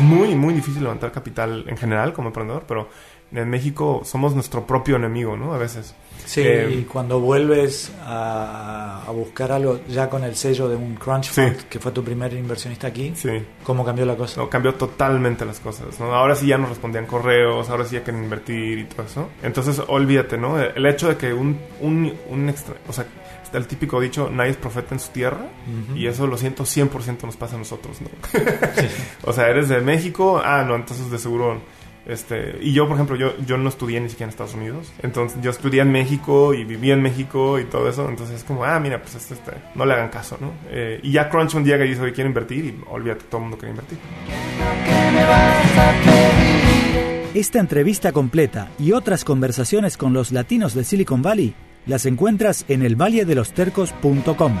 muy, muy difícil levantar capital en general como emprendedor, pero en México somos nuestro propio enemigo, ¿no? A veces. Sí, Eh, y cuando vuelves a, a buscar algo ya con el sello de un Crunch Sí. Fund, que fue tu primer inversionista aquí, Sí. ¿cómo cambió la cosa? No, cambió totalmente las cosas, ¿no? Ahora sí ya nos respondían correos, ahora sí ya quieren invertir y todo eso. Entonces, olvídate, ¿no? El hecho de que un, un, un extra... O sea, está el típico dicho, nadie es profeta en su tierra. Y eso lo siento, 100% nos pasa a nosotros, ¿no? o sea, eres de México, ah, no, entonces de seguro... Este, y yo, por ejemplo, yo, yo no estudié ni siquiera en Estados Unidos. Entonces, yo estudié en México y viví en México y todo eso. Entonces, es como, ah, mira, pues este, este, no le hagan caso, ¿no? Eh, y ya Crunch un día que dice, oye, quiero invertir y olvídate, todo el mundo quiere invertir. Esta entrevista completa y otras conversaciones con los latinos de Silicon Valley las encuentras en elvalledelostercos.com.